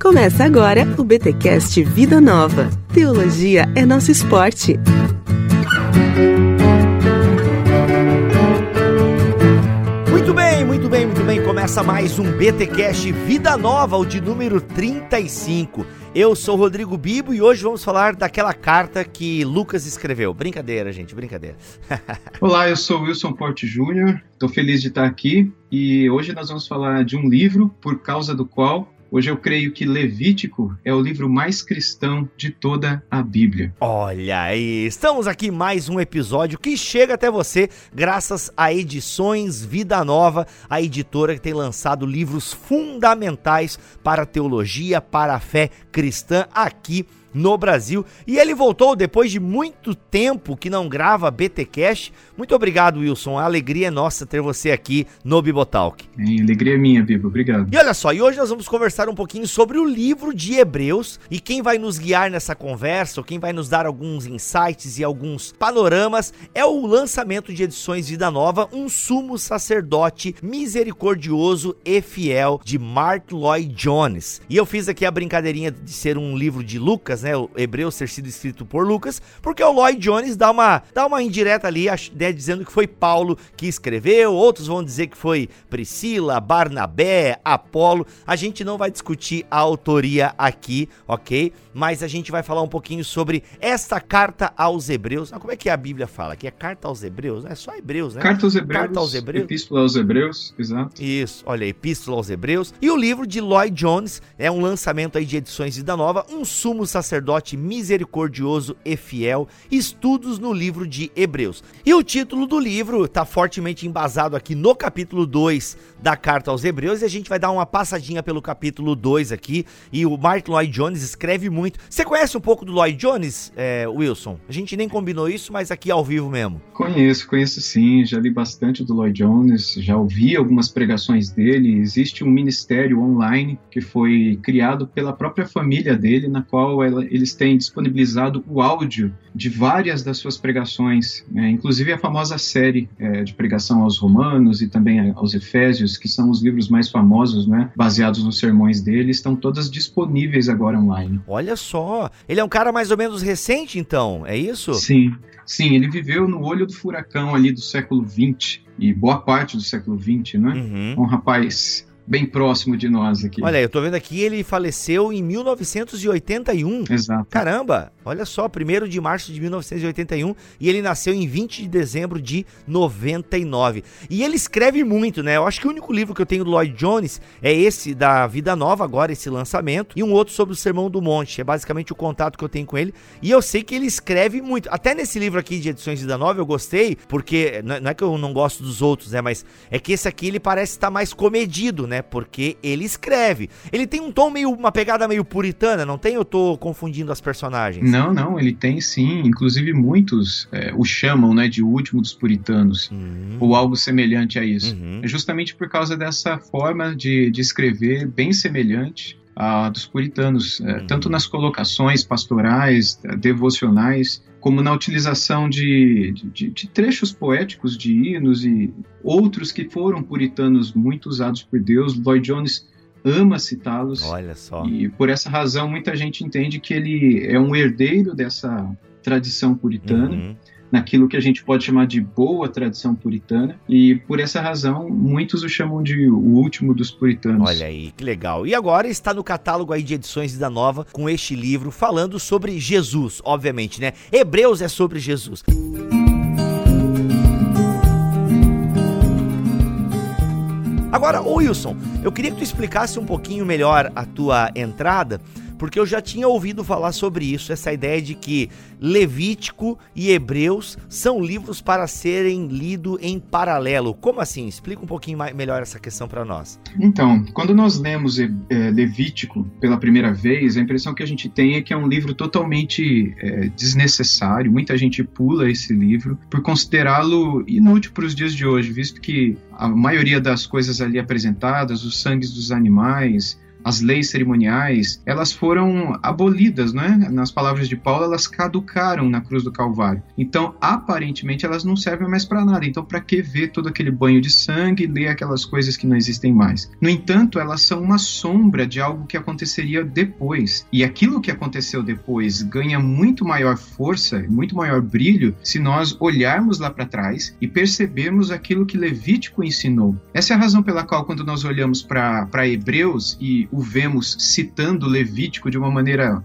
Começa agora o BTcast Vida Nova. Teologia é nosso esporte. Muito bem, muito bem, muito bem. Começa mais um BTcast Vida Nova, o de número 35. Eu sou o Rodrigo Bibo e hoje vamos falar daquela carta que Lucas escreveu. Brincadeira, gente, brincadeira. Olá, eu sou Wilson Porte Júnior. Estou feliz de estar aqui e hoje nós vamos falar de um livro por causa do qual Hoje eu creio que Levítico é o livro mais cristão de toda a Bíblia. Olha aí, estamos aqui mais um episódio que chega até você graças a Edições Vida Nova, a editora que tem lançado livros fundamentais para a teologia, para a fé cristã aqui no Brasil. E ele voltou depois de muito tempo que não grava BT Cash. Muito obrigado, Wilson. A alegria é nossa ter você aqui no Bibotalk. É, alegria é minha, Bibo. Obrigado. E olha só, e hoje nós vamos conversar um pouquinho sobre o livro de Hebreus e quem vai nos guiar nessa conversa, ou quem vai nos dar alguns insights e alguns panoramas é o lançamento de edições Vida Nova, um sumo sacerdote misericordioso e fiel de Mark Lloyd Jones. E eu fiz aqui a brincadeirinha de ser um livro de Lucas Lucas, né? O Hebreus ter sido escrito por Lucas, porque o Lloyd Jones dá uma, dá uma indireta ali, né, dizendo que foi Paulo que escreveu, outros vão dizer que foi Priscila, Barnabé, Apolo. A gente não vai discutir a autoria aqui, ok? Mas a gente vai falar um pouquinho sobre esta carta aos Hebreus. como é que a Bíblia fala? Que é carta aos Hebreus? É só Hebreus, né? Carta aos Hebreus. Carta aos Hebreus. Epístola aos Hebreus, exato. Isso, olha, Epístola aos Hebreus. E o livro de Lloyd Jones é um lançamento aí de edições Vida Nova, um sumo sacerdote sacerdote misericordioso e fiel, estudos no livro de Hebreus. E o título do livro está fortemente embasado aqui no capítulo 2 da carta aos Hebreus, e a gente vai dar uma passadinha pelo capítulo 2 aqui, e o Mark Lloyd Jones escreve muito. Você conhece um pouco do Lloyd Jones, é, Wilson? A gente nem combinou isso, mas aqui ao vivo mesmo. Conheço, conheço sim, já li bastante do Lloyd Jones, já ouvi algumas pregações dele, existe um ministério online que foi criado pela própria família dele, na qual ela eles têm disponibilizado o áudio de várias das suas pregações, né? inclusive a famosa série é, de pregação aos Romanos e também aos Efésios, que são os livros mais famosos, né? baseados nos sermões dele, estão todas disponíveis agora online. Olha só, ele é um cara mais ou menos recente, então, é isso? Sim, sim, ele viveu no olho do furacão ali do século XX e boa parte do século XX, né? Uhum. Um rapaz bem próximo de nós aqui. Olha, eu tô vendo aqui, ele faleceu em 1981. Exato. Caramba, olha só, 1 de março de 1981 e ele nasceu em 20 de dezembro de 99. E ele escreve muito, né? Eu acho que o único livro que eu tenho do Lloyd Jones é esse da Vida Nova, agora esse lançamento, e um outro sobre o Sermão do Monte. É basicamente o contato que eu tenho com ele. E eu sei que ele escreve muito. Até nesse livro aqui de edições Vida Nova eu gostei, porque não é que eu não gosto dos outros, né? Mas é que esse aqui ele parece estar mais comedido, né? Né? Porque ele escreve. Ele tem um tom meio, uma pegada meio puritana, não tem? Eu tô confundindo as personagens. Não, não, ele tem sim. Inclusive muitos é, o chamam, né, de último dos puritanos, uhum. ou algo semelhante a isso. Uhum. É justamente por causa dessa forma de, de escrever bem semelhante a dos puritanos, é, uhum. tanto nas colocações pastorais, devocionais, como na utilização de, de, de, trechos poéticos de hinos e outros que foram puritanos muito usados por Deus. Lloyd Jones ama citá-los. Olha só. E por essa razão muita gente entende que ele é um herdeiro dessa tradição puritana. Uhum naquilo que a gente pode chamar de boa tradição puritana, e por essa razão muitos o chamam de o último dos puritanos. Olha aí, que legal. E agora está no catálogo aí de edições da Nova com este livro falando sobre Jesus, obviamente, né? Hebreus é sobre Jesus. Agora, Wilson, eu queria que tu explicasse um pouquinho melhor a tua entrada porque eu já tinha ouvido falar sobre isso, essa ideia de que Levítico e Hebreus são livros para serem lidos em paralelo. Como assim? Explica um pouquinho mais, melhor essa questão para nós. Então, quando nós lemos é, Levítico pela primeira vez, a impressão que a gente tem é que é um livro totalmente é, desnecessário. Muita gente pula esse livro por considerá-lo inútil para os dias de hoje, visto que a maioria das coisas ali apresentadas, os sangues dos animais, as leis cerimoniais, elas foram abolidas, né? Nas palavras de Paulo, elas caducaram na cruz do Calvário. Então, aparentemente, elas não servem mais para nada. Então, para que ver todo aquele banho de sangue, ler aquelas coisas que não existem mais? No entanto, elas são uma sombra de algo que aconteceria depois. E aquilo que aconteceu depois ganha muito maior força, muito maior brilho, se nós olharmos lá para trás e percebermos aquilo que Levítico ensinou. Essa é a razão pela qual, quando nós olhamos para Hebreus e o vemos citando Levítico de uma maneira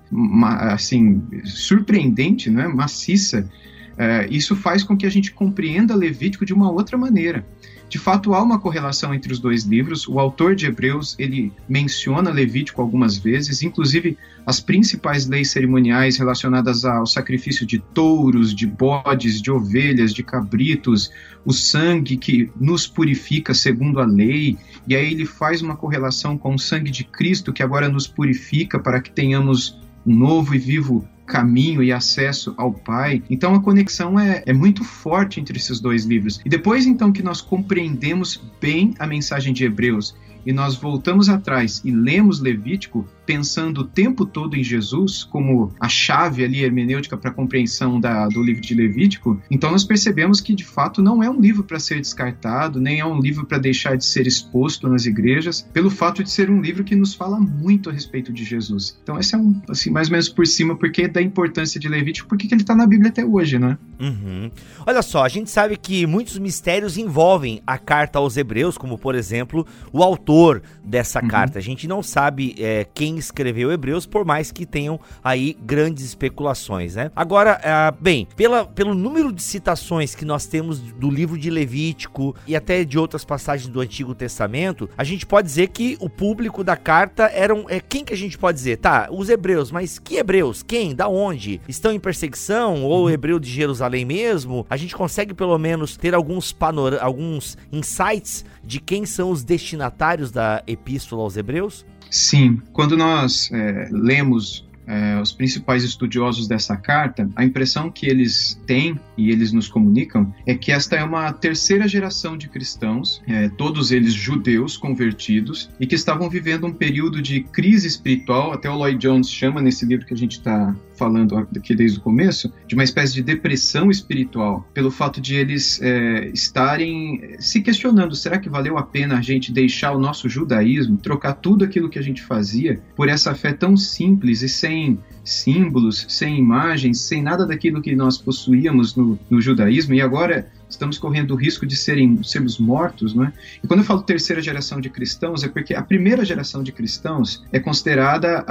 assim surpreendente, né, maciça, é, isso faz com que a gente compreenda Levítico de uma outra maneira. De fato, há uma correlação entre os dois livros. O autor de Hebreus ele menciona Levítico algumas vezes, inclusive as principais leis cerimoniais relacionadas ao sacrifício de touros, de bodes, de ovelhas, de cabritos, o sangue que nos purifica segundo a lei. E aí ele faz uma correlação com o sangue de Cristo que agora nos purifica para que tenhamos um novo e vivo caminho e acesso ao Pai. Então a conexão é, é muito forte entre esses dois livros. E depois então que nós compreendemos bem a mensagem de Hebreus e nós voltamos atrás e lemos Levítico, pensando o tempo todo em Jesus como a chave ali hermenêutica para a compreensão da, do livro de Levítico, então nós percebemos que de fato não é um livro para ser descartado, nem é um livro para deixar de ser exposto nas igrejas, pelo fato de ser um livro que nos fala muito a respeito de Jesus. Então esse é um, assim, mais ou menos por cima, porque da importância de Levítico, porque que ele está na Bíblia até hoje, né? Uhum. Olha só, a gente sabe que muitos mistérios envolvem a carta aos hebreus, como por exemplo, o autor dessa uhum. carta. A gente não sabe é, quem quem escreveu Hebreus, por mais que tenham aí grandes especulações, né? Agora, uh, bem, pela, pelo número de citações que nós temos do livro de Levítico e até de outras passagens do Antigo Testamento, a gente pode dizer que o público da carta eram. É, quem que a gente pode dizer? Tá, os hebreus, mas que hebreus? Quem? Da onde? Estão em perseguição? Ou hebreu de Jerusalém mesmo? A gente consegue pelo menos ter alguns panor alguns insights de quem são os destinatários da epístola aos hebreus? Sim, quando nós é, lemos é, os principais estudiosos dessa carta, a impressão que eles têm e eles nos comunicam é que esta é uma terceira geração de cristãos, é, todos eles judeus convertidos e que estavam vivendo um período de crise espiritual, até o Lloyd Jones chama nesse livro que a gente está falando aqui desde o começo, de uma espécie de depressão espiritual, pelo fato de eles é, estarem se questionando: será que valeu a pena a gente deixar o nosso judaísmo, trocar tudo aquilo que a gente fazia por essa fé tão simples e sem símbolos, sem imagens, sem nada daquilo que nós possuíamos no, no judaísmo, e agora estamos correndo o risco de serem, sermos mortos, não é? E quando eu falo terceira geração de cristãos, é porque a primeira geração de cristãos é considerada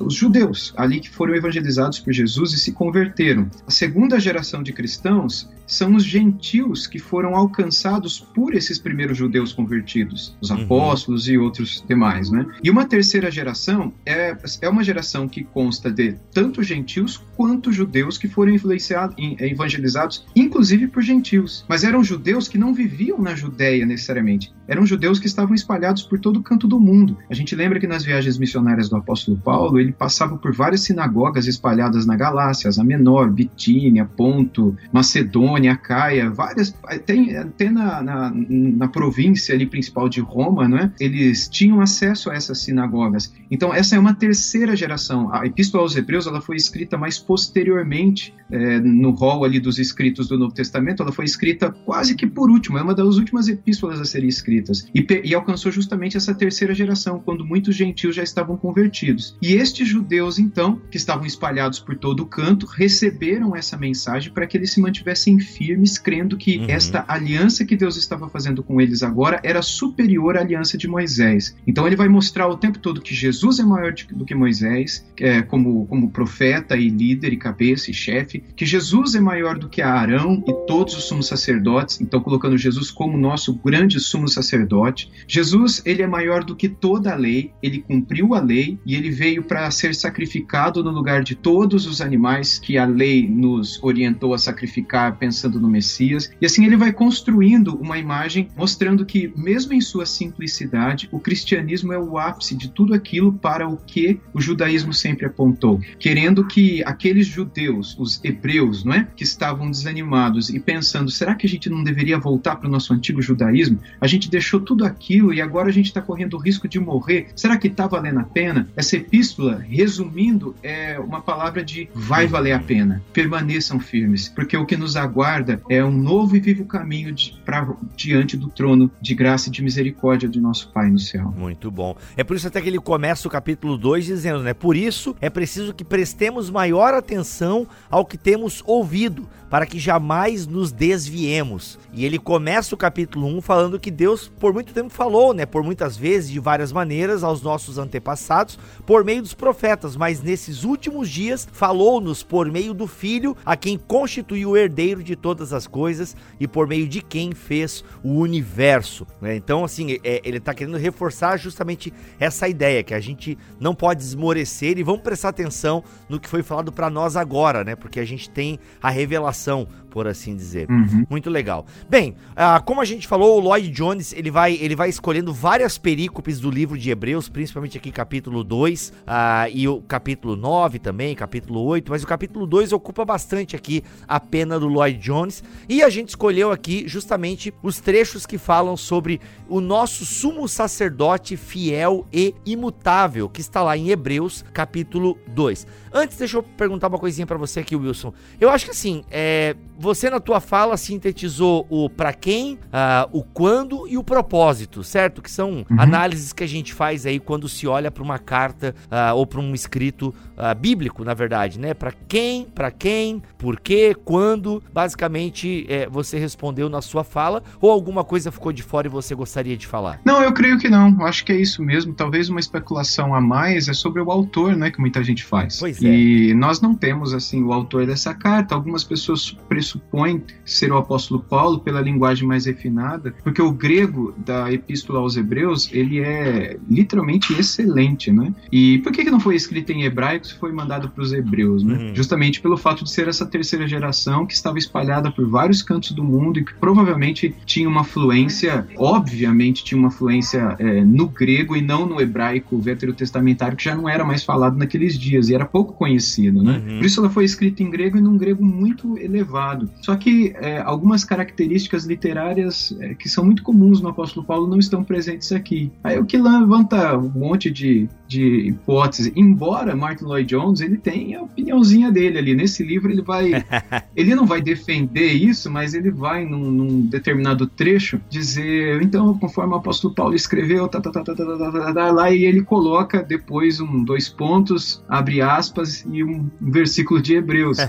os judeus, ali que foram evangelizados por Jesus e se converteram. A segunda geração de cristãos são os gentios que foram alcançados por esses primeiros judeus convertidos, os uhum. apóstolos uhum. e outros demais, né? E uma terceira geração é, é uma geração que consta de tanto gentios quanto judeus que foram influenciados, evangelizados, inclusive por gentios. Mas eram judeus que não viviam na Judéia necessariamente. Eram judeus que estavam espalhados por todo o canto do mundo. A gente lembra que nas viagens missionárias do apóstolo Paulo, ele passava por várias sinagogas espalhadas na Galácia, Asa Menor, Bitínia, Ponto, Macedônia, Caia, várias. Tem até na, na, na província ali principal de Roma, né? Eles tinham acesso a essas sinagogas. Então, essa é uma terceira geração. A Epístola aos Hebreus ela foi escrita mais posteriormente, é, no rol ali dos escritos do Novo Testamento, ela foi escrita escrita quase que por último, é uma das últimas epístolas a serem escritas, e, e, alcançou justamente essa terceira geração, quando muitos gentios já estavam convertidos. E estes judeus, então, que estavam espalhados por todo o canto, receberam essa mensagem para que eles se mantivessem firmes, crendo que uhum. esta aliança que Deus estava fazendo com eles agora era superior à aliança de Moisés. Então ele vai mostrar o tempo todo que Jesus é maior do que Moisés, é, como, como profeta e líder e cabeça e chefe, que Jesus é maior do que Arão e todos os sumos sacerdotes então colocando Jesus como nosso grande sumo sacerdote. Jesus, ele é maior do que toda a lei, ele cumpriu a lei e ele veio para ser sacrificado no lugar de todos os animais que a lei nos orientou a sacrificar, pensando no Messias. E assim ele vai construindo uma imagem mostrando que, mesmo em sua simplicidade, o cristianismo é o ápice de tudo aquilo para o que o judaísmo sempre apontou, querendo que aqueles judeus, os hebreus, não é, que estavam desanimados e pensando, será que a gente não deveria voltar para o nosso antigo judaísmo? A gente deixou tudo aquilo e agora a gente está correndo o risco de morrer. Será que está valendo a pena? Essa epístola, resumindo, é uma palavra de vai valer a pena. Permaneçam firmes, porque o que nos aguarda é um novo e vivo caminho de, pra, diante do trono de graça e de misericórdia do nosso Pai no céu. Muito bom. É por isso até que ele começa o capítulo 2 dizendo, né? Por isso é preciso que prestemos maior atenção ao que temos ouvido, para que jamais nos desviemos. E ele começa o capítulo 1 falando que Deus por muito tempo falou, né, por muitas vezes, de várias maneiras aos nossos antepassados, por meio dos profetas, mas nesses últimos dias falou-nos por meio do Filho, a quem constituiu o herdeiro de todas as coisas e por meio de quem fez o universo. Né? Então, assim, é, ele está querendo reforçar justamente essa ideia, que a gente não pode esmorecer e vamos prestar atenção no que foi falado para nós agora, né? Porque a gente tem a revelação por assim dizer. Uhum. Muito legal. Bem, uh, como a gente falou, o Lloyd Jones ele vai, ele vai escolhendo várias perícopes do livro de Hebreus, principalmente aqui capítulo 2 uh, ah, e o capítulo 9 também, capítulo 8, mas o capítulo 2 ocupa bastante aqui a pena do Lloyd Jones e a gente escolheu aqui justamente os trechos que falam sobre o nosso sumo sacerdote fiel e imutável, que está lá em Hebreus capítulo 2. Antes, deixa eu perguntar uma coisinha para você aqui, Wilson. Eu acho que assim, é, você na tua fala sintetizou o para quem, uh, o quando e o propósito, certo? Que são uhum. análises que a gente faz aí quando se olha para uma carta uh, ou para um escrito uh, bíblico, na verdade, né? Para quem, para quem, por quê, quando. Basicamente, é, você respondeu na sua fala ou alguma coisa ficou de fora e você gostaria de falar? Não, eu creio que não. Acho que é isso mesmo. Talvez uma especulação a mais é sobre o autor, né? Que muita gente faz. Pois é. E nós não temos assim o autor dessa carta. Algumas pessoas pressupõem ser o apóstolo Paulo pela linguagem mais refinada, porque o grego da epístola aos Hebreus ele é literalmente excelente, né? E por que, que não foi escrito em hebraico se foi mandado para os hebreus, né? Uhum. Justamente pelo fato de ser essa terceira geração que estava espalhada por vários cantos do mundo e que provavelmente tinha uma fluência, obviamente tinha uma fluência é, no grego e não no hebraico veterotestamentário que já não era mais falado naqueles dias e era pouco conhecido, né? Uhum. Por isso ela foi escrita em grego e num grego muito elevado. Só que é, algumas características literárias é, que são muito comuns no apóstolo Paulo não estão presentes aqui. Aí o que levanta um monte de, de hipóteses. Embora Martin Lloyd Jones ele tem a opiniãozinha dele ali nesse livro ele vai ele não vai defender isso, mas ele vai num, num determinado trecho dizer então conforme o apóstolo Paulo escreveu tá, tá, tá, tá, tá, tá, tá, tá, lá e ele coloca depois um dois pontos abre aspas e um versículo de Hebreus.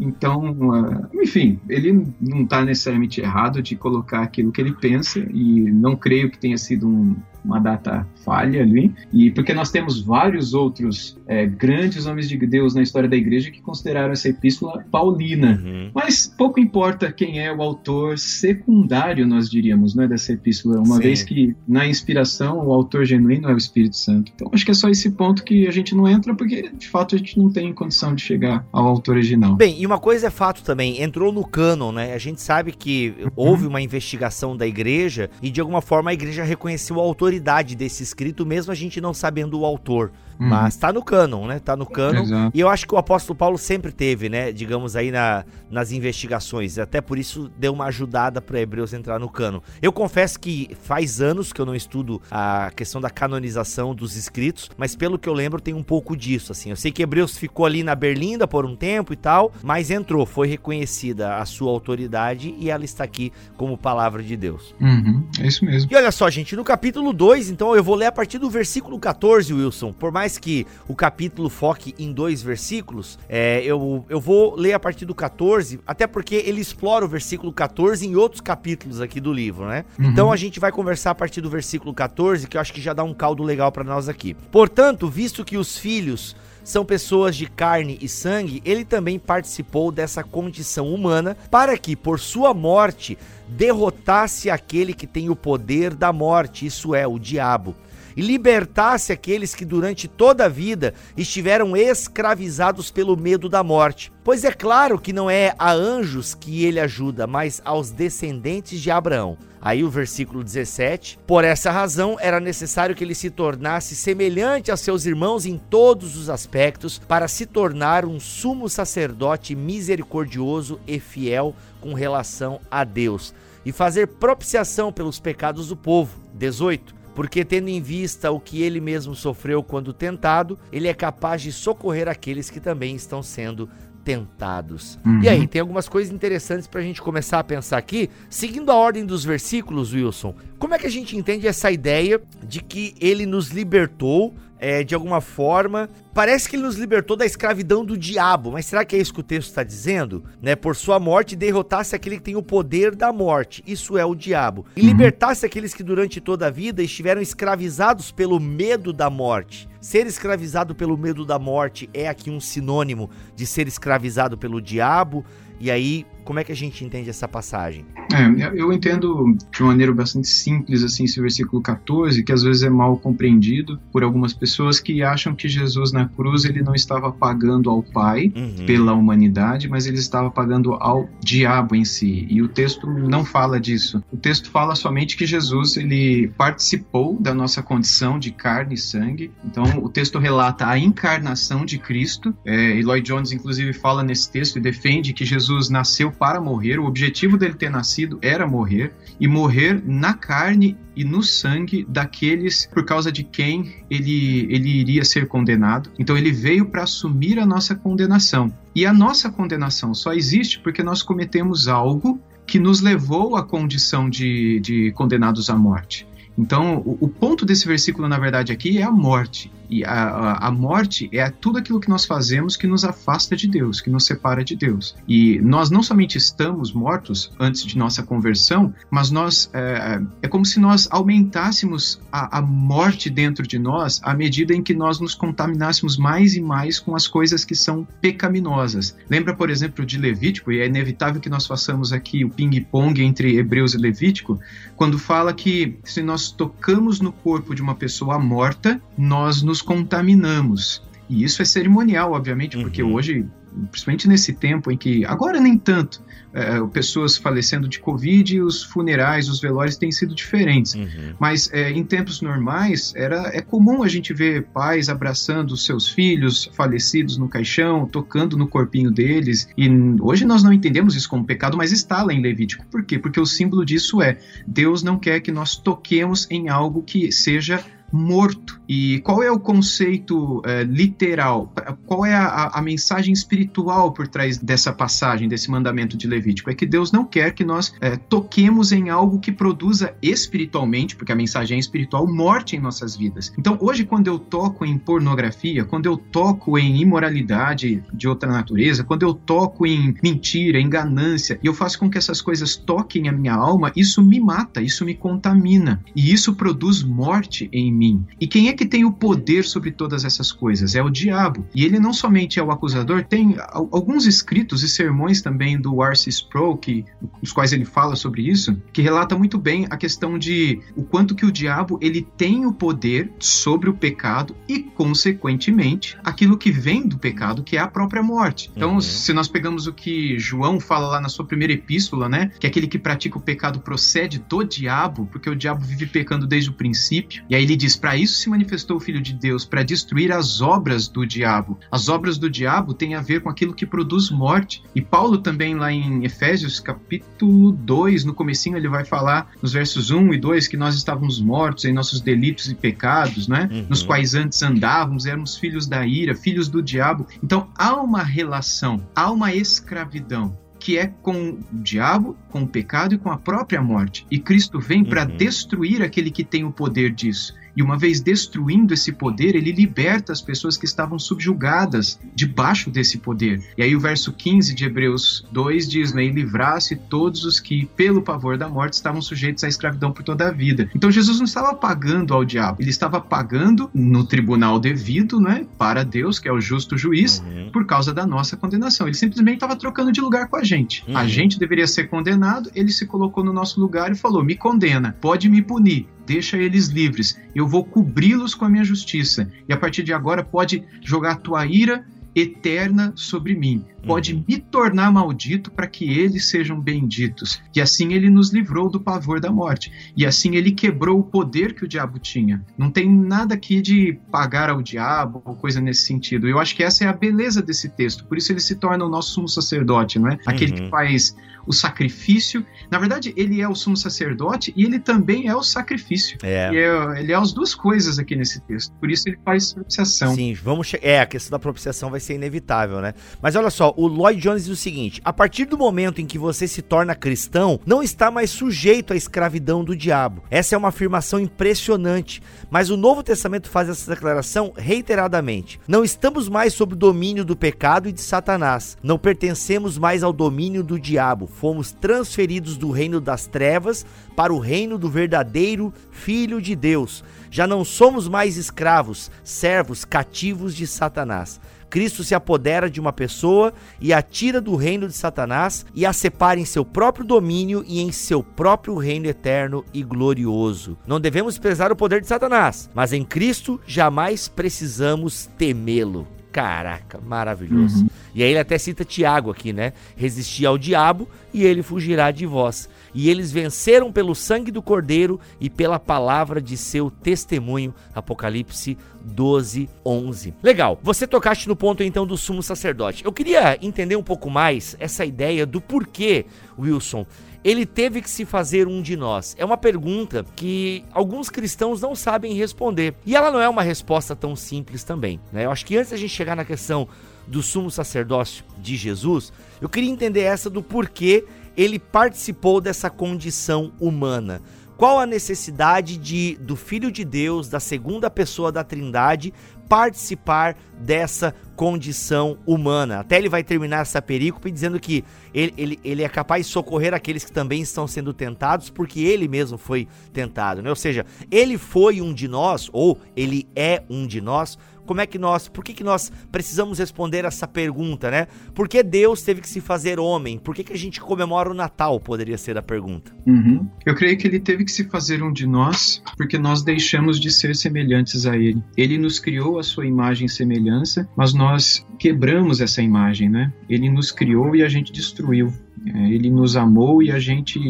Então, uh, enfim, ele não está necessariamente errado de colocar aquilo que ele pensa e não creio que tenha sido um, uma data falha ali, e porque nós temos vários outros é, grandes homens de Deus na história da igreja que consideraram essa epístola paulina. Uhum. Mas pouco importa quem é o autor secundário, nós diríamos, né, dessa epístola, uma Sim. vez que na inspiração o autor genuíno é o Espírito Santo. Então acho que é só esse ponto que a gente não entra, porque de fato a gente não tem condição de chegar ao autor original. Bem, e uma coisa é fato também, entrou no cânon, né? A gente sabe que uhum. houve uma investigação da igreja e de alguma forma a igreja reconheceu o autor autoridade desse escrito, mesmo a gente não sabendo o autor. Uhum. Mas tá no cânon, né? Tá no cânon. Exato. E eu acho que o apóstolo Paulo sempre teve, né? Digamos aí na, nas investigações. Até por isso deu uma ajudada para Hebreus entrar no cânon. Eu confesso que faz anos que eu não estudo a questão da canonização dos escritos, mas pelo que eu lembro tem um pouco disso, assim. Eu sei que Hebreus ficou ali na Berlinda por um tempo e tal, mas entrou, foi reconhecida a sua autoridade e ela está aqui como palavra de Deus. Uhum, é isso mesmo. E olha só, gente, no capítulo 2, então eu vou ler a partir do versículo 14, Wilson. Por mais mais que o capítulo foque em dois versículos, é, eu, eu vou ler a partir do 14, até porque ele explora o versículo 14 em outros capítulos aqui do livro, né? Uhum. Então a gente vai conversar a partir do versículo 14, que eu acho que já dá um caldo legal para nós aqui. Portanto, visto que os filhos são pessoas de carne e sangue, ele também participou dessa condição humana para que, por sua morte, derrotasse aquele que tem o poder da morte, isso é, o diabo e libertasse aqueles que durante toda a vida estiveram escravizados pelo medo da morte. Pois é claro que não é a anjos que ele ajuda, mas aos descendentes de Abraão. Aí o versículo 17: Por essa razão era necessário que ele se tornasse semelhante a seus irmãos em todos os aspectos, para se tornar um sumo sacerdote misericordioso e fiel com relação a Deus, e fazer propiciação pelos pecados do povo. 18 porque tendo em vista o que ele mesmo sofreu quando tentado, ele é capaz de socorrer aqueles que também estão sendo tentados. Uhum. E aí, tem algumas coisas interessantes para a gente começar a pensar aqui, seguindo a ordem dos versículos, Wilson. Como é que a gente entende essa ideia de que ele nos libertou é, de alguma forma. Parece que ele nos libertou da escravidão do diabo, mas será que é isso que o texto está dizendo? Né? Por sua morte derrotasse aquele que tem o poder da morte, isso é o diabo, e uhum. libertasse aqueles que durante toda a vida estiveram escravizados pelo medo da morte. Ser escravizado pelo medo da morte é aqui um sinônimo de ser escravizado pelo diabo, e aí como é que a gente entende essa passagem? É, eu entendo de uma maneira bastante simples assim esse versículo 14, que às vezes é mal compreendido por algumas pessoas que acham que Jesus na cruz ele não estava pagando ao Pai uhum. pela humanidade, mas ele estava pagando ao diabo em si. E o texto não fala disso. O texto fala somente que Jesus ele participou da nossa condição de carne e sangue. Então o texto relata a encarnação de Cristo. É, e Lloyd Jones inclusive fala nesse texto e defende que Jesus nasceu para morrer, o objetivo dele ter nascido era morrer, e morrer na carne e no sangue daqueles por causa de quem ele, ele iria ser condenado. Então ele veio para assumir a nossa condenação. E a nossa condenação só existe porque nós cometemos algo que nos levou à condição de, de condenados à morte. Então, o, o, ponto desse versículo, na verdade, aqui é a morte. E a, a, morte é tudo aquilo que nós fazemos que nos afasta de Deus, que nos separa de Deus. E nós não somente estamos mortos antes de nossa conversão, mas nós é, é como se nós aumentássemos a, a morte dentro de nós à medida em que nós nos contaminássemos mais e mais com as coisas que são pecaminosas. Lembra, por exemplo, de Levítico, e é inevitável que nós façamos aqui o ping-pong entre Hebreus e Levítico, quando fala que se nós tocamos no corpo de uma pessoa morta, nós nos nos contaminamos. E isso é cerimonial, obviamente, porque uhum. hoje, principalmente nesse tempo em que, agora nem tanto, é, pessoas falecendo de Covid, os funerais, os velórios têm sido diferentes. Uhum. Mas é, em tempos normais, era, é comum a gente ver pais abraçando os seus filhos falecidos no caixão, tocando no corpinho deles. E hoje nós não entendemos isso como pecado, mas está lá em Levítico. Por quê? Porque o símbolo disso é: Deus não quer que nós toquemos em algo que seja morto. E qual é o conceito é, literal? Qual é a, a, mensagem espiritual por trás dessa passagem, desse mandamento de Levítico? É que Deus não quer que nós é, toquemos em algo que produza espiritualmente, porque a mensagem é espiritual, morte em nossas vidas. Então, hoje, quando eu toco em pornografia, quando eu toco em imoralidade de outra natureza, quando eu toco em mentira, em ganância, e eu faço com que essas coisas toquem a minha alma, isso me mata, isso me contamina. E isso produz morte em mim. E quem é que tem o poder sobre todas essas coisas? É o diabo. E ele não somente é o acusador, tem alguns escritos e sermões também do R.C. Sproul, que, nos quais ele fala sobre isso, que relata muito bem a questão de o quanto que o diabo ele tem o poder sobre o pecado e, consequentemente, aquilo que vem do pecado, que é a própria morte. Então, uhum. se nós pegamos o que João fala lá na sua primeira epístola, né, que aquele que pratica o pecado procede do diabo, porque o diabo vive pecando desde o princípio, e aí ele diz diz: Para isso se manifestou o Filho de Deus, para destruir as obras do diabo. As obras do diabo têm a ver com aquilo que produz morte. E Paulo também, lá em Efésios, capítulo 2, no comecinho, ele vai falar, nos versos 1 e 2, que nós estávamos mortos em nossos delitos e pecados, né? Uhum. Nos quais antes andávamos, éramos filhos da ira, filhos do diabo. Então há uma relação, há uma escravidão que é com o diabo, com o pecado e com a própria morte. E Cristo vem para uhum. destruir aquele que tem o poder disso. E uma vez destruindo esse poder, ele liberta as pessoas que estavam subjugadas debaixo desse poder. E aí o verso 15 de Hebreus 2 diz, né, e livrasse todos os que, pelo pavor da morte, estavam sujeitos à escravidão por toda a vida. Então Jesus não estava pagando ao diabo, ele estava pagando no tribunal devido, né, para Deus, que é o justo juiz, uhum. por causa da nossa condenação. Ele simplesmente estava trocando de lugar com a gente. Uhum. A gente deveria ser condenado, ele se colocou no nosso lugar e falou: "Me condena, pode me punir, deixa eles livres. Eu vou cobri-los com a minha justiça. E a partir de agora pode jogar a tua ira eterna sobre mim. Pode uhum. me tornar maldito para que eles sejam benditos. E assim ele nos livrou do pavor da morte. E assim ele quebrou o poder que o diabo tinha. Não tem nada aqui de pagar ao diabo ou coisa nesse sentido. Eu acho que essa é a beleza desse texto. Por isso ele se torna o nosso sumo sacerdote, não é? Aquele que uhum. faz o sacrifício. Na verdade, ele é o sumo sacerdote e ele também é o sacrifício. É. é ele é as duas coisas aqui nesse texto. Por isso ele faz propiciação. Sim, vamos. É, a questão da propiciação vai ser inevitável, né? Mas olha só, o Lloyd Jones diz o seguinte: a partir do momento em que você se torna cristão, não está mais sujeito à escravidão do diabo. Essa é uma afirmação impressionante, mas o Novo Testamento faz essa declaração reiteradamente. Não estamos mais sob o domínio do pecado e de Satanás. Não pertencemos mais ao domínio do diabo fomos transferidos do reino das trevas para o reino do verdadeiro Filho de Deus. Já não somos mais escravos, servos, cativos de Satanás. Cristo se apodera de uma pessoa e a tira do reino de Satanás e a separa em seu próprio domínio e em seu próprio reino eterno e glorioso. Não devemos pesar o poder de Satanás, mas em Cristo jamais precisamos temê-lo. Caraca, maravilhoso. Uhum. E aí ele até cita Tiago aqui, né? Resistir ao diabo e ele fugirá de vós. E eles venceram pelo sangue do Cordeiro e pela palavra de seu testemunho. Apocalipse 12, 11. Legal, você tocaste no ponto então do sumo sacerdote. Eu queria entender um pouco mais essa ideia do porquê, Wilson, ele teve que se fazer um de nós? É uma pergunta que alguns cristãos não sabem responder. E ela não é uma resposta tão simples também. Né? Eu acho que antes da gente chegar na questão do sumo sacerdócio de Jesus, eu queria entender essa do porquê ele participou dessa condição humana. Qual a necessidade de do Filho de Deus, da segunda pessoa da Trindade, participar dessa condição humana. Até ele vai terminar essa perícope dizendo que ele, ele, ele é capaz de socorrer aqueles que também estão sendo tentados, porque ele mesmo foi tentado. Né? Ou seja, ele foi um de nós, ou ele é um de nós, como é que nós, por que, que nós precisamos responder essa pergunta, né? Por que Deus teve que se fazer homem? Por que, que a gente comemora o Natal? Poderia ser a pergunta. Uhum. Eu creio que ele teve que se fazer um de nós, porque nós deixamos de ser semelhantes a ele. Ele nos criou a sua imagem e semelhança, mas nós quebramos essa imagem, né? Ele nos criou e a gente destruiu. É, ele nos amou e a gente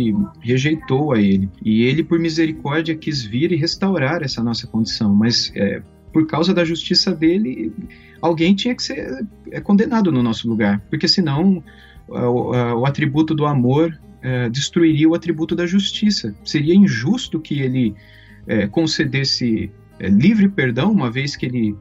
rejeitou a ele. E ele, por misericórdia, quis vir e restaurar essa nossa condição. Mas é, por causa da justiça dele, alguém tinha que ser é, condenado no nosso lugar, porque senão o, o atributo do amor destruiria o atributo da justiça. Seria injusto que ele concedesse livre perdão, uma vez que ele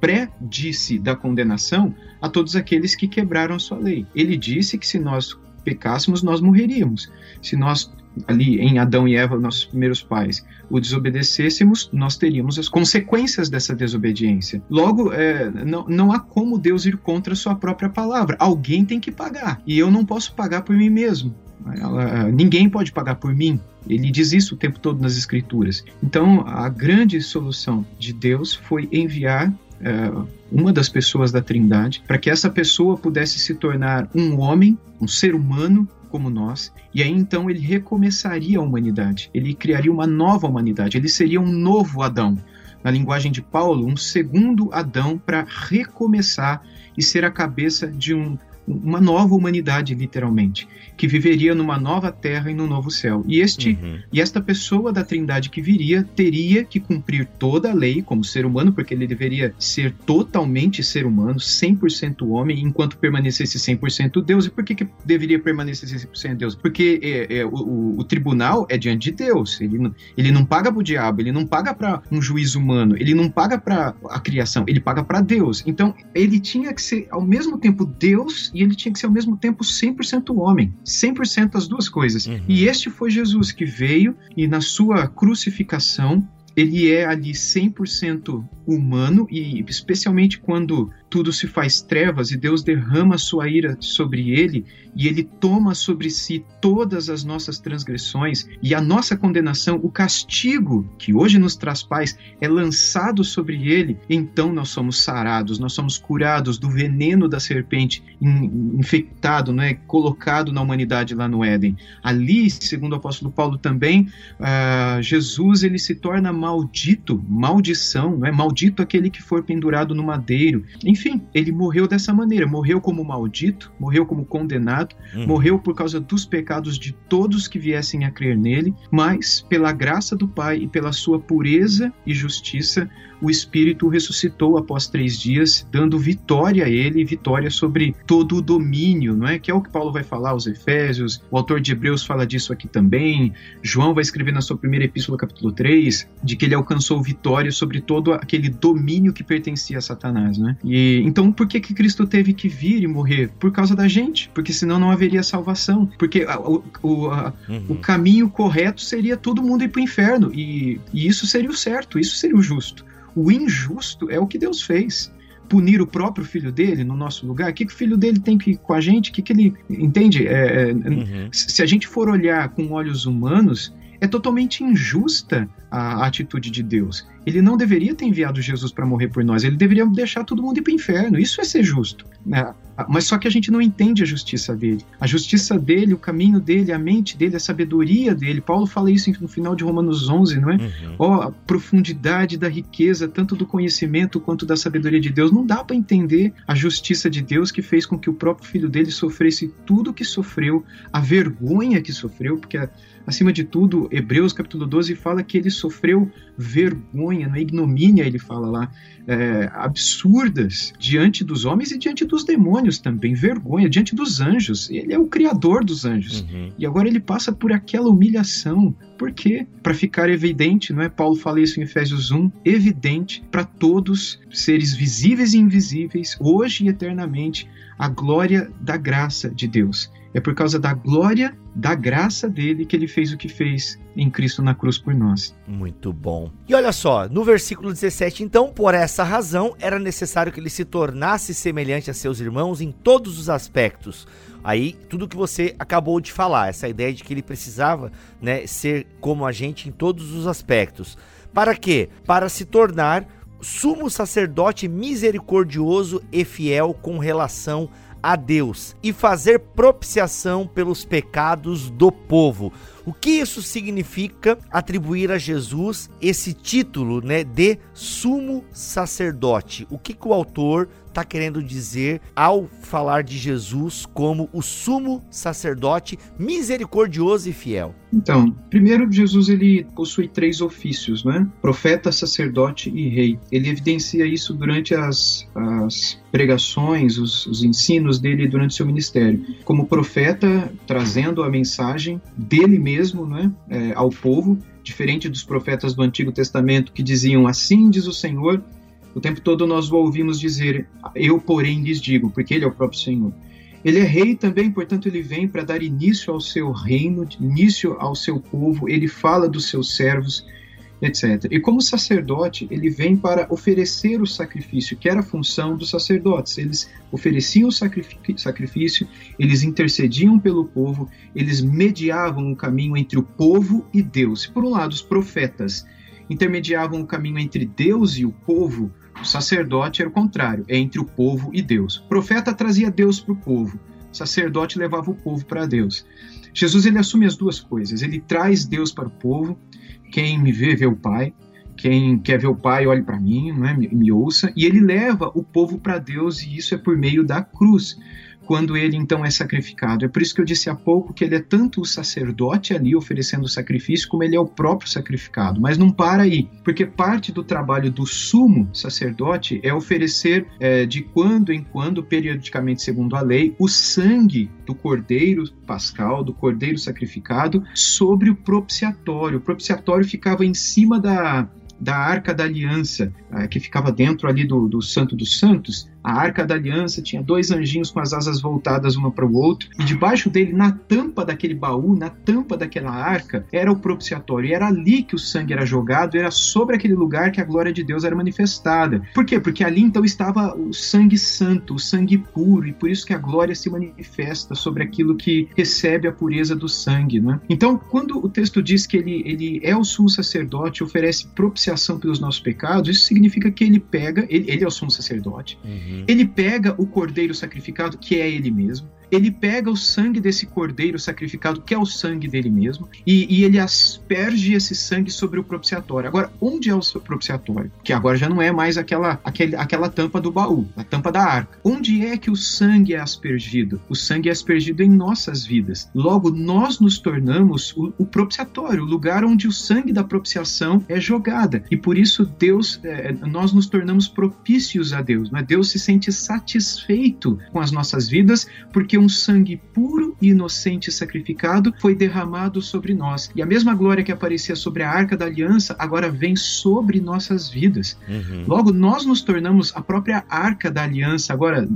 pré-disse da condenação a todos aqueles que quebraram a sua lei. Ele disse que se nós pecássemos, nós morreríamos. Se nós ali em Adão e Eva, nossos primeiros pais, o desobedecêssemos, nós teríamos as consequências dessa desobediência. Logo, é, não, não há como Deus ir contra a sua própria palavra. Alguém tem que pagar. E eu não posso pagar por mim mesmo. Ela, ninguém pode pagar por mim. Ele diz isso o tempo todo nas Escrituras. Então, a grande solução de Deus foi enviar é, uma das pessoas da Trindade para que essa pessoa pudesse se tornar um homem, um ser humano como nós, e aí então ele recomeçaria a humanidade, ele criaria uma nova humanidade, ele seria um novo Adão. Na linguagem de Paulo, um segundo Adão para recomeçar e ser a cabeça de um uma nova humanidade, literalmente, que viveria numa nova terra e num novo céu. E este uhum. e esta pessoa da Trindade que viria teria que cumprir toda a lei como ser humano, porque ele deveria ser totalmente ser humano, 100% homem, enquanto permanecesse 100% Deus. E por que, que deveria permanecer 100% Deus? Porque é, é, o, o, tribunal é diante de Deus. Ele não, ele não paga para o diabo, ele não paga para um juiz humano, ele não paga para a criação, ele paga para Deus. Então ele tinha que ser ao mesmo tempo Deus e ele tinha que ser ao mesmo tempo 100% homem, 100% as duas coisas. Uhum. E este foi Jesus que veio e na sua crucificação ele é ali 100% humano e especialmente quando tudo se faz trevas e Deus derrama sua ira sobre ele e ele toma sobre si todas as nossas transgressões e a nossa condenação, o castigo que hoje nos traz paz é lançado sobre ele, então nós somos sarados, nós somos curados do veneno da serpente infectado, não é colocado na humanidade lá no Éden. Ali, segundo o apóstolo Paulo também, uh, Jesus ele se torna maldito, maldição, é maldito aquele que for pendurado no madeiro. Enfim, enfim, ele morreu dessa maneira, morreu como maldito, morreu como condenado, uhum. morreu por causa dos pecados de todos que viessem a crer nele, mas pela graça do Pai e pela sua pureza e justiça, o Espírito ressuscitou após três dias, dando vitória a ele, vitória sobre todo o domínio, não é? Que é o que Paulo vai falar aos Efésios, o autor de Hebreus fala disso aqui também, João vai escrever na sua primeira epístola, capítulo 3, de que ele alcançou vitória sobre todo aquele domínio que pertencia a Satanás, né? E então por que que Cristo teve que vir e morrer? Por causa da gente, porque senão não haveria salvação, porque a, o, a, uhum. o caminho correto seria todo mundo ir para o inferno e, e isso seria o certo, isso seria o justo. O injusto é o que Deus fez. Punir o próprio filho dele no nosso lugar, o que, que o filho dele tem que com a gente? O que, que ele. Entende? É, é uhum. Se a gente for olhar com olhos humanos, é totalmente injusta a atitude de Deus. Ele não deveria ter enviado Jesus para morrer por nós, ele deveria deixar todo mundo ir para o inferno. Isso é ser justo. Né? Mas só que a gente não entende a justiça dele. A justiça dele, o caminho dele, a mente dele, a sabedoria dele. Paulo fala isso no final de Romanos 11, não é? Uhum. Ó, a profundidade da riqueza, tanto do conhecimento quanto da sabedoria de Deus. Não dá para entender a justiça de Deus que fez com que o próprio filho dele sofresse tudo o que sofreu, a vergonha que sofreu, porque acima de tudo, Hebreus capítulo 12 fala que ele sofreu vergonha, não é ignomínia, ele fala lá, é, absurdas diante dos homens e diante dos demônios também, vergonha diante dos anjos. Ele é o criador dos anjos. Uhum. E agora ele passa por aquela humilhação. Por quê? Para ficar evidente, não é? Paulo fala isso em Efésios 1, evidente para todos, seres visíveis e invisíveis, hoje e eternamente, a glória da graça de Deus. É por causa da glória, da graça dele que ele fez o que fez em Cristo na cruz por nós. Muito bom. E olha só, no versículo 17, então, por essa razão era necessário que ele se tornasse semelhante a seus irmãos em todos os aspectos. Aí, tudo que você acabou de falar, essa ideia de que ele precisava, né, ser como a gente em todos os aspectos. Para quê? Para se tornar sumo sacerdote misericordioso e fiel com relação a Deus e fazer propiciação pelos pecados do povo. O que isso significa atribuir a Jesus esse título, né, de sumo sacerdote? O que, que o autor está querendo dizer ao falar de Jesus como o sumo sacerdote misericordioso e fiel? Então, primeiro Jesus ele possui três ofícios, né? Profeta, sacerdote e rei. Ele evidencia isso durante as, as pregações, os, os ensinos dele durante seu ministério. Como profeta, trazendo a mensagem dele mesmo, né, é, ao povo, diferente dos profetas do Antigo Testamento que diziam assim diz o Senhor o tempo todo nós o ouvimos dizer: Eu, porém, lhes digo, porque ele é o próprio Senhor. Ele é rei também, portanto, ele vem para dar início ao seu reino, início ao seu povo, ele fala dos seus servos, etc. E como sacerdote, ele vem para oferecer o sacrifício, que era a função dos sacerdotes. Eles ofereciam o sacrifício, eles intercediam pelo povo, eles mediavam o caminho entre o povo e Deus. Por um lado, os profetas intermediavam o caminho entre Deus e o povo, o sacerdote era o contrário, é entre o povo e Deus. O profeta trazia Deus para o povo, o sacerdote levava o povo para Deus. Jesus ele assume as duas coisas. Ele traz Deus para o povo. Quem me vê, vê o Pai. Quem quer ver o Pai, olhe para mim, não é? me, me ouça. E ele leva o povo para Deus, e isso é por meio da cruz quando ele então é sacrificado. É por isso que eu disse há pouco que ele é tanto o sacerdote ali oferecendo o sacrifício, como ele é o próprio sacrificado. Mas não para aí, porque parte do trabalho do sumo sacerdote é oferecer é, de quando em quando, periodicamente segundo a lei, o sangue do cordeiro pascal, do cordeiro sacrificado, sobre o propiciatório. O propiciatório ficava em cima da, da Arca da Aliança, uh, que ficava dentro ali do, do Santo dos Santos, a Arca da Aliança tinha dois anjinhos com as asas voltadas uma para o outro, e debaixo dele, na tampa daquele baú, na tampa daquela arca, era o propiciatório. E era ali que o sangue era jogado, era sobre aquele lugar que a glória de Deus era manifestada. Por quê? Porque ali então estava o sangue santo, o sangue puro, e por isso que a glória se manifesta sobre aquilo que recebe a pureza do sangue. Né? Então, quando o texto diz que ele, ele é o sumo sacerdote, oferece propiciação pelos nossos pecados, isso significa que ele pega, ele, ele é o sumo sacerdote. Uhum. Ele pega o cordeiro sacrificado, que é ele mesmo, ele pega o sangue desse cordeiro sacrificado, que é o sangue dele mesmo, e, e, ele asperge esse sangue sobre o propiciatório. Agora, onde é o propiciatório? Que agora já não é mais aquela, aquele, aquela tampa do baú, a tampa da arca. Onde é que o sangue é aspergido? O sangue é aspergido em nossas vidas. Logo, nós nos tornamos o, o propiciatório, o lugar onde o sangue da propiciação é jogada. E por isso Deus, é, nós nos tornamos propícios a Deus. Né? Deus se sente satisfeito com as nossas vidas, porque um sangue puro e inocente sacrificado foi derramado sobre nós. E a mesma glória que aparecia sobre a arca da aliança agora vem sobre nossas vidas. Uhum. Logo, nós nos tornamos a própria arca da aliança, agora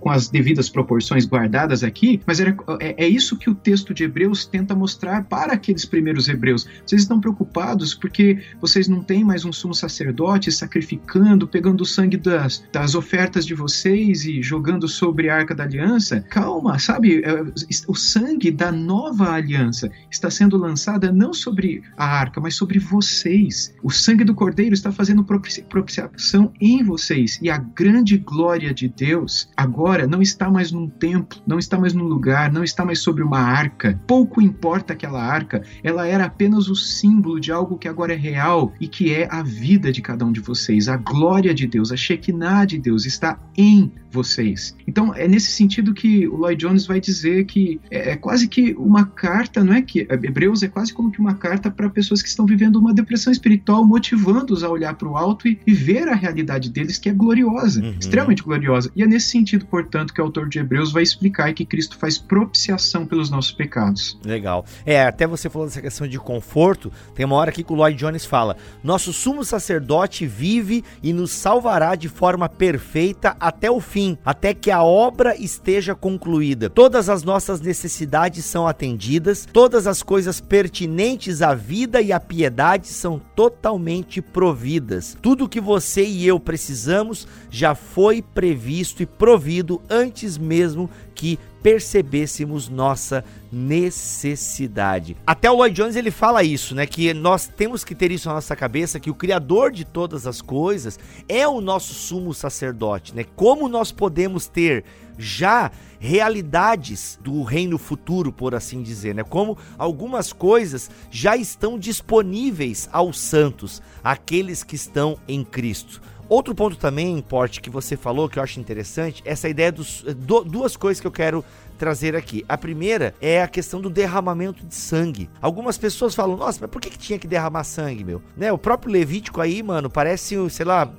com as devidas proporções guardadas aqui, mas era, é, é isso que o texto de Hebreus tenta mostrar para aqueles primeiros hebreus. Vocês estão preocupados porque vocês não têm mais um sumo sacerdote sacrificando, pegando o sangue das, das ofertas de vocês e jogando sobre a arca da aliança? Calma calma, sabe? É, o sangue da nova aliança está sendo lançada não sobre a arca, mas sobre vocês. O sangue do cordeiro está fazendo propiciação em vocês. E a grande glória de Deus agora não está mais num templo, não está mais num lugar, não está mais sobre uma arca. Pouco importa aquela arca, ela era apenas o símbolo de algo que agora é real e que é a vida de cada um de vocês. A glória de Deus, a Shekinah de Deus está em vocês. Então é nesse sentido que o Lloyd Jones vai dizer que é, é quase que uma carta, não é que é, Hebreus é quase como que uma carta para pessoas que estão vivendo uma depressão espiritual, motivando-os a olhar para o alto e, e, ver a realidade deles que é gloriosa, uhum. extremamente gloriosa. E é nesse sentido, portanto, que o autor de Hebreus vai explicar que Cristo faz propiciação pelos nossos pecados. Legal. É, até você falou dessa questão de conforto, tem uma hora aqui que o Lloyd Jones fala: "Nosso sumo sacerdote vive e nos salvará de forma perfeita até o fim fim, até que a obra esteja concluída. Todas as nossas necessidades são atendidas, todas as coisas pertinentes à vida e à piedade são totalmente providas. Tudo que você e eu precisamos já foi previsto e provido antes mesmo que percebêssemos nossa necessidade. Até o Lloyd Jones ele fala isso, né, que nós temos que ter isso na nossa cabeça que o criador de todas as coisas é o nosso sumo sacerdote, né? Como nós podemos ter já realidades do reino futuro, por assim dizer, né? Como algumas coisas já estão disponíveis aos santos, aqueles que estão em Cristo. Outro ponto também, Porte, que você falou, que eu acho interessante, essa ideia dos do, duas coisas que eu quero trazer aqui. A primeira é a questão do derramamento de sangue. Algumas pessoas falam, nossa, mas por que, que tinha que derramar sangue, meu? Né? O próprio Levítico aí, mano, parece, sei lá,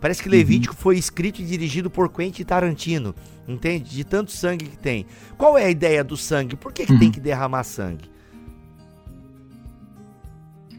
parece que uhum. Levítico uhum. foi escrito e dirigido por Quentin Tarantino, entende? De tanto sangue que tem. Qual é a ideia do sangue? Por que, que uhum. tem que derramar sangue?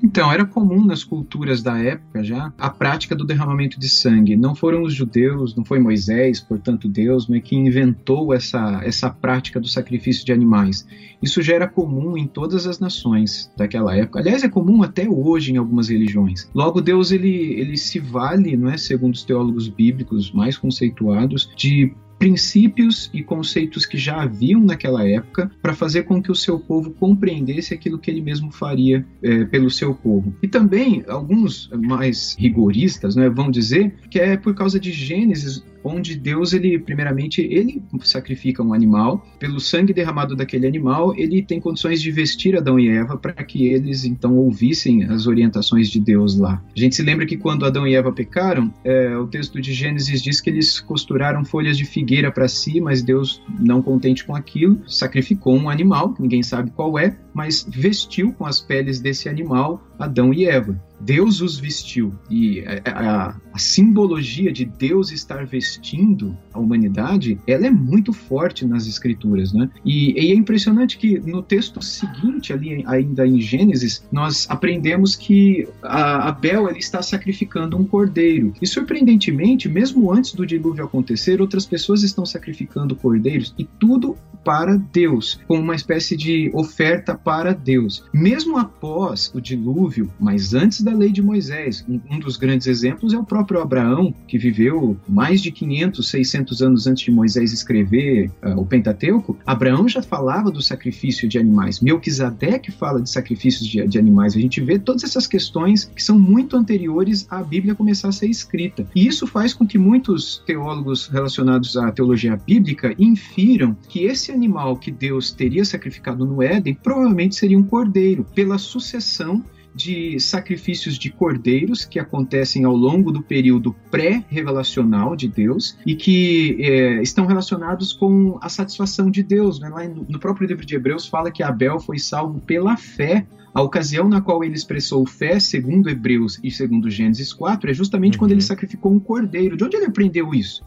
Então, era comum nas culturas da época já a prática do derramamento de sangue. Não foram os judeus, não foi Moisés, portanto Deus, mas que inventou essa, essa prática do sacrifício de animais. Isso já era comum em todas as nações daquela época. Aliás, é comum até hoje em algumas religiões. Logo, Deus ele, ele se vale, não é, segundo os teólogos bíblicos mais conceituados, de princípios e conceitos que já haviam naquela época para fazer com que o seu povo compreendesse aquilo que ele mesmo faria é, pelo seu povo. E também alguns mais rigoristas né, vão dizer que é por causa de Gênesis onde Deus, ele, primeiramente, ele sacrifica um animal, pelo sangue derramado daquele animal, ele tem condições de vestir Adão e Eva para que eles, então, ouvissem as orientações de Deus lá. A gente se lembra que quando Adão e Eva pecaram, é, o texto de Gênesis diz que eles costuraram folhas de figueira para si, mas Deus, não contente com aquilo, sacrificou um animal, ninguém sabe qual é, mas vestiu com as peles desse animal Adão e Eva. Deus os vestiu. E a, a, a, simbologia de Deus estar vestindo a humanidade, ela é muito forte nas escrituras, né? E, e, é impressionante que no texto seguinte, ali ainda em Gênesis, nós aprendemos que Abel ele está sacrificando um cordeiro. E surpreendentemente, mesmo antes do dilúvio acontecer, outras pessoas estão sacrificando cordeiros e tudo para Deus, como uma espécie de oferta para Deus. Mesmo após o dilúvio, mas antes da lei de Moisés, um dos grandes exemplos é o próprio Abraão, que viveu mais de 500, 600 anos antes de Moisés escrever uh, o Pentateuco. Abraão já falava do sacrifício de animais. Melquisedeque fala de sacrifícios de, de animais. A gente vê todas essas questões que são muito anteriores à Bíblia começar a ser escrita. E isso faz com que muitos teólogos relacionados à teologia bíblica infiram que esse animal que Deus teria sacrificado no Éden provavelmente seria um cordeiro, pela sucessão de sacrifícios de cordeiros que acontecem ao longo do período pré-revelacional de Deus e que é, estão relacionados com a satisfação de Deus. Né? Lá no, no próprio livro de Hebreus fala que Abel foi salvo pela fé a ocasião na qual ele expressou fé, segundo Hebreus e segundo Gênesis 4, é justamente uhum. quando ele sacrificou um cordeiro. De onde ele aprendeu isso?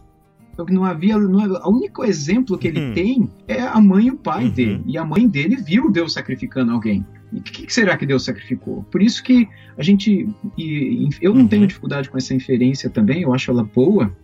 Não havia. Não, o único exemplo que ele uhum. tem é a mãe e o pai uhum. dele. E a mãe dele viu Deus sacrificando alguém. E o que, que, será que Deus sacrificou? Por isso que a gente. E, eu não uhum. tenho dificuldade com essa inferência também, eu acho ela boa,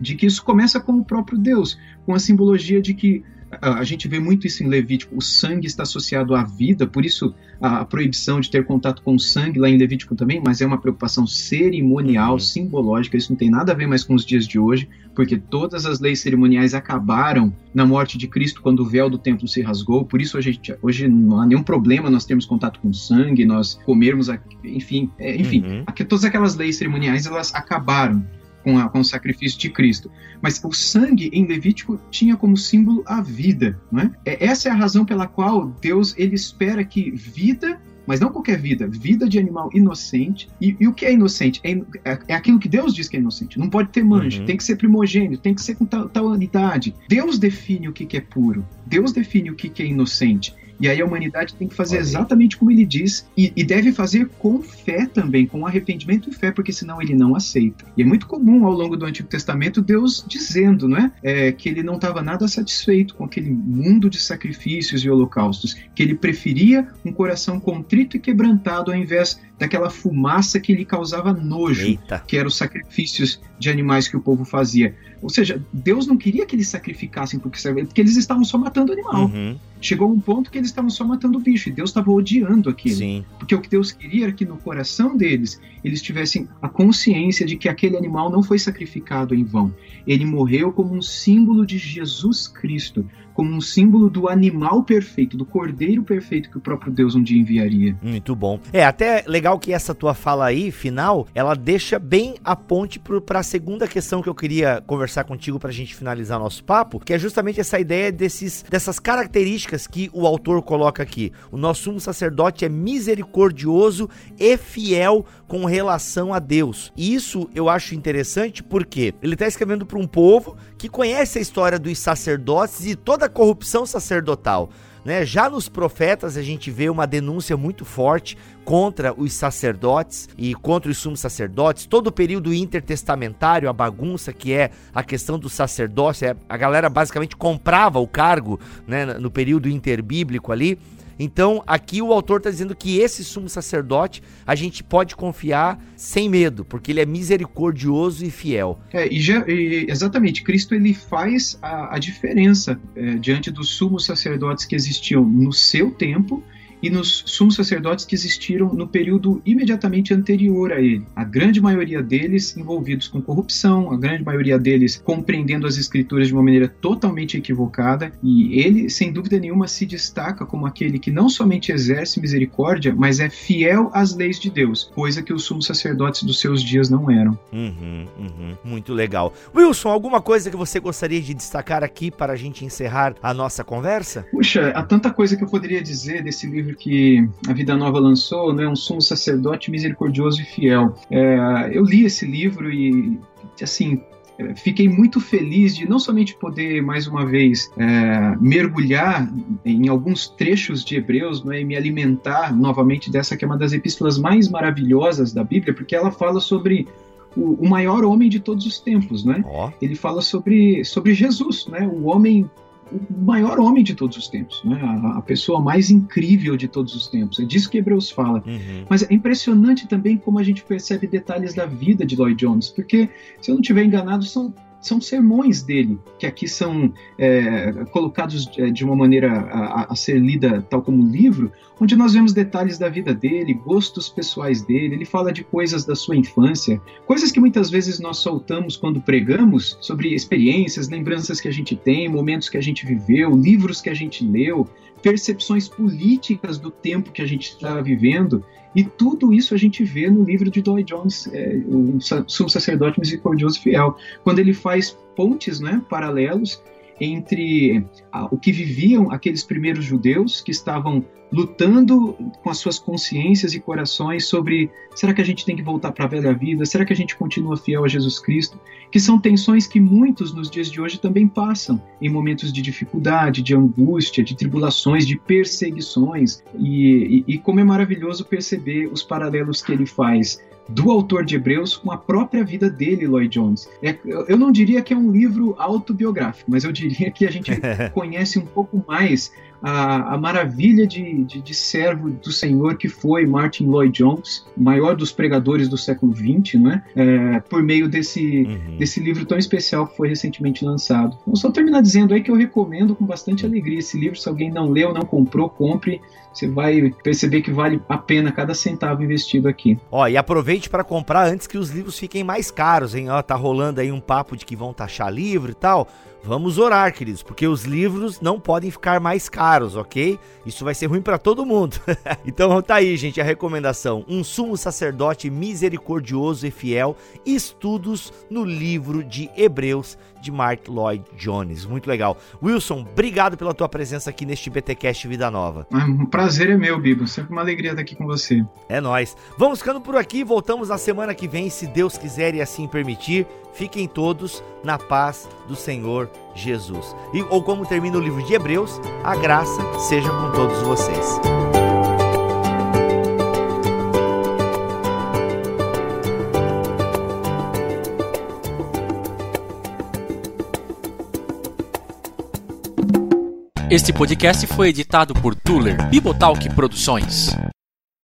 de que isso começa com o próprio Deus, com a simbologia de que a gente vê muito isso em Levítico, o sangue está associado à vida, por isso a proibição de ter contato com o sangue lá em Levítico também, mas é uma preocupação cerimonial, uhum. simbológica, isso não tem nada a ver mais com os dias de hoje, porque todas as leis cerimoniais acabaram na morte de Cristo quando o véu do templo se rasgou, por isso a gente, hoje não há nenhum problema nós termos contato com sangue, nós comermos, enfim, é, enfim, uhum. todas aquelas leis cerimoniais elas acabaram com, a, com o sacrifício de Cristo. Mas o sangue em Levítico tinha como símbolo a vida. Não é? é? Essa é a razão pela qual Deus ele espera que vida mas não qualquer vida, vida de animal inocente. E, e o que é inocente? É, é, é, aquilo que Deus diz que é inocente. Não pode ter mancha, uhum. tem que ser primogênito, tem que ser com tal, tal unidade. Deus define o que, que é puro, Deus define o que, que é inocente. E aí a humanidade tem que fazer Olha. exatamente como ele diz e, e, deve fazer com fé também, com arrependimento e fé, porque senão ele não aceita. E é muito comum ao longo do Antigo Testamento Deus dizendo, não é, é que ele não estava nada satisfeito com aquele mundo de sacrifícios e holocaustos, que ele preferia um coração contrito e quebrantado ao invés daquela fumaça que lhe causava nojo, Eita. que eram os sacrifícios de animais que o povo fazia. Ou seja, Deus não queria que eles sacrificassem porque, porque eles estavam só matando animal. Uhum. Chegou um ponto que eles estavam só matando o bicho e Deus estava odiando aquilo. Sim. Porque o que Deus queria era que no coração deles eles tivessem a consciência de que aquele animal não foi sacrificado em vão. Ele morreu como um símbolo de Jesus Cristo, como um símbolo do animal perfeito, do cordeiro perfeito que o próprio Deus um dia enviaria. Muito bom. É até legal que essa tua fala aí, final, ela deixa bem a ponte para a segunda questão que eu queria conversar contigo para a gente finalizar nosso papo, que é justamente essa ideia desses, dessas características que o autor coloca aqui. O nosso sumo sacerdote é misericordioso e fiel com relação a Deus. E isso eu acho interessante porque ele está escrevendo para um povo que conhece a história dos sacerdotes e toda corrupção sacerdotal. Né? Já nos profetas a gente vê uma denúncia muito forte contra os sacerdotes e contra os sumos sacerdotes, todo o período intertestamentário, a bagunça que é a questão do sacerdócio, é, a galera basicamente comprava o cargo né, no período interbíblico ali. Então, aqui o autor está dizendo que esse sumo sacerdote a gente pode confiar sem medo, porque ele é misericordioso e fiel. É, e, já, e exatamente, Cristo ele faz a, a diferença é, diante dos sumos sacerdotes que existiam no seu tempo e nos sumos sacerdotes que existiram no período imediatamente anterior a ele. A grande maioria deles envolvidos com corrupção, a grande maioria deles compreendendo as escrituras de uma maneira totalmente equivocada, e ele, sem dúvida nenhuma, se destaca como aquele que não somente exerce misericórdia, mas é fiel às leis de Deus, coisa que os sumos sacerdotes dos seus dias não eram. Uhum, uhum, muito legal. Wilson, alguma coisa que você gostaria de destacar aqui para a gente encerrar a nossa conversa? Puxa, há tanta coisa que eu poderia dizer desse livro livro que a Vida Nova lançou, né, Um Sumo Sacerdote Misericordioso e Fiel. É, eu li esse livro e, assim, é, fiquei muito feliz de não somente poder mais uma vez é, mergulhar em alguns trechos de Hebreus né, e me alimentar novamente dessa que é uma das epístolas mais maravilhosas da Bíblia, porque ela fala sobre o, o maior homem de todos os tempos, né? Oh. Ele fala sobre, sobre Jesus, né? O homem o maior homem de todos os tempos, né? a, a, pessoa mais incrível de todos os tempos. É disso que Hebreus fala. Uhum. Mas é impressionante também como a gente percebe detalhes da vida de Lloyd Jones, porque, se eu não estiver enganado, são são sermões dele, que aqui são é, colocados é, de uma maneira a, a, ser lida tal como livro, onde nós vemos detalhes da vida dele, gostos pessoais dele, ele fala de coisas da sua infância, coisas que muitas vezes nós soltamos quando pregamos, sobre experiências, lembranças que a gente tem, momentos que a gente viveu, livros que a gente leu, percepções políticas do tempo que a gente está vivendo. E tudo isso a gente vê no livro de Lloyd Jones, é, o Sumo Sacerdote Misericordioso Fiel, quando ele faz pontes né, paralelos entre o que viviam aqueles primeiros judeus que estavam lutando com as suas consciências e corações sobre será que a gente tem que voltar para a velha vida? Será que a gente continua fiel a Jesus Cristo? Que são tensões que muitos nos dias de hoje também passam em momentos de dificuldade, de angústia, de tribulações, de perseguições. E, e, e como é maravilhoso perceber os paralelos que ele faz do autor de Hebreus com a própria vida dele, Lloyd Jones. É, eu não diria que é um livro autobiográfico, mas eu diria que a gente conhece um pouco mais a, a maravilha de, de, de, servo do Senhor que foi Martin Lloyd Jones, maior dos pregadores do século XX, não é? é por meio desse, uhum. desse livro tão especial que foi recentemente lançado. Vou só terminar dizendo aí que eu recomendo com bastante alegria esse livro. Se alguém não leu, não comprou, compre. Você vai perceber que vale a pena cada centavo investido aqui. Ó, e aproveite para comprar antes que os livros fiquem mais caros, hein? Ó, tá rolando aí um papo de que vão taxar livro e tal. Vamos orar, queridos, porque os livros não podem ficar mais caros, ok? Isso vai ser ruim para todo mundo. então tá aí, gente, a recomendação: Um sumo sacerdote misericordioso e fiel, estudos no livro de Hebreus de Mark Lloyd Jones. Muito legal. Wilson, obrigado pela tua presença aqui neste BTcast Vida Nova. Ah, um prazer é meu, Bibo. Sempre uma alegria estar aqui com você. É nós. Vamos ficando por aqui, voltamos na semana que vem, se Deus quiser e assim permitir. Fiquem todos na paz do Senhor Jesus. E, ou como termina o livro de Hebreus, a graça seja com todos vocês. Este podcast foi editado por Tuller Bibotalk Produções.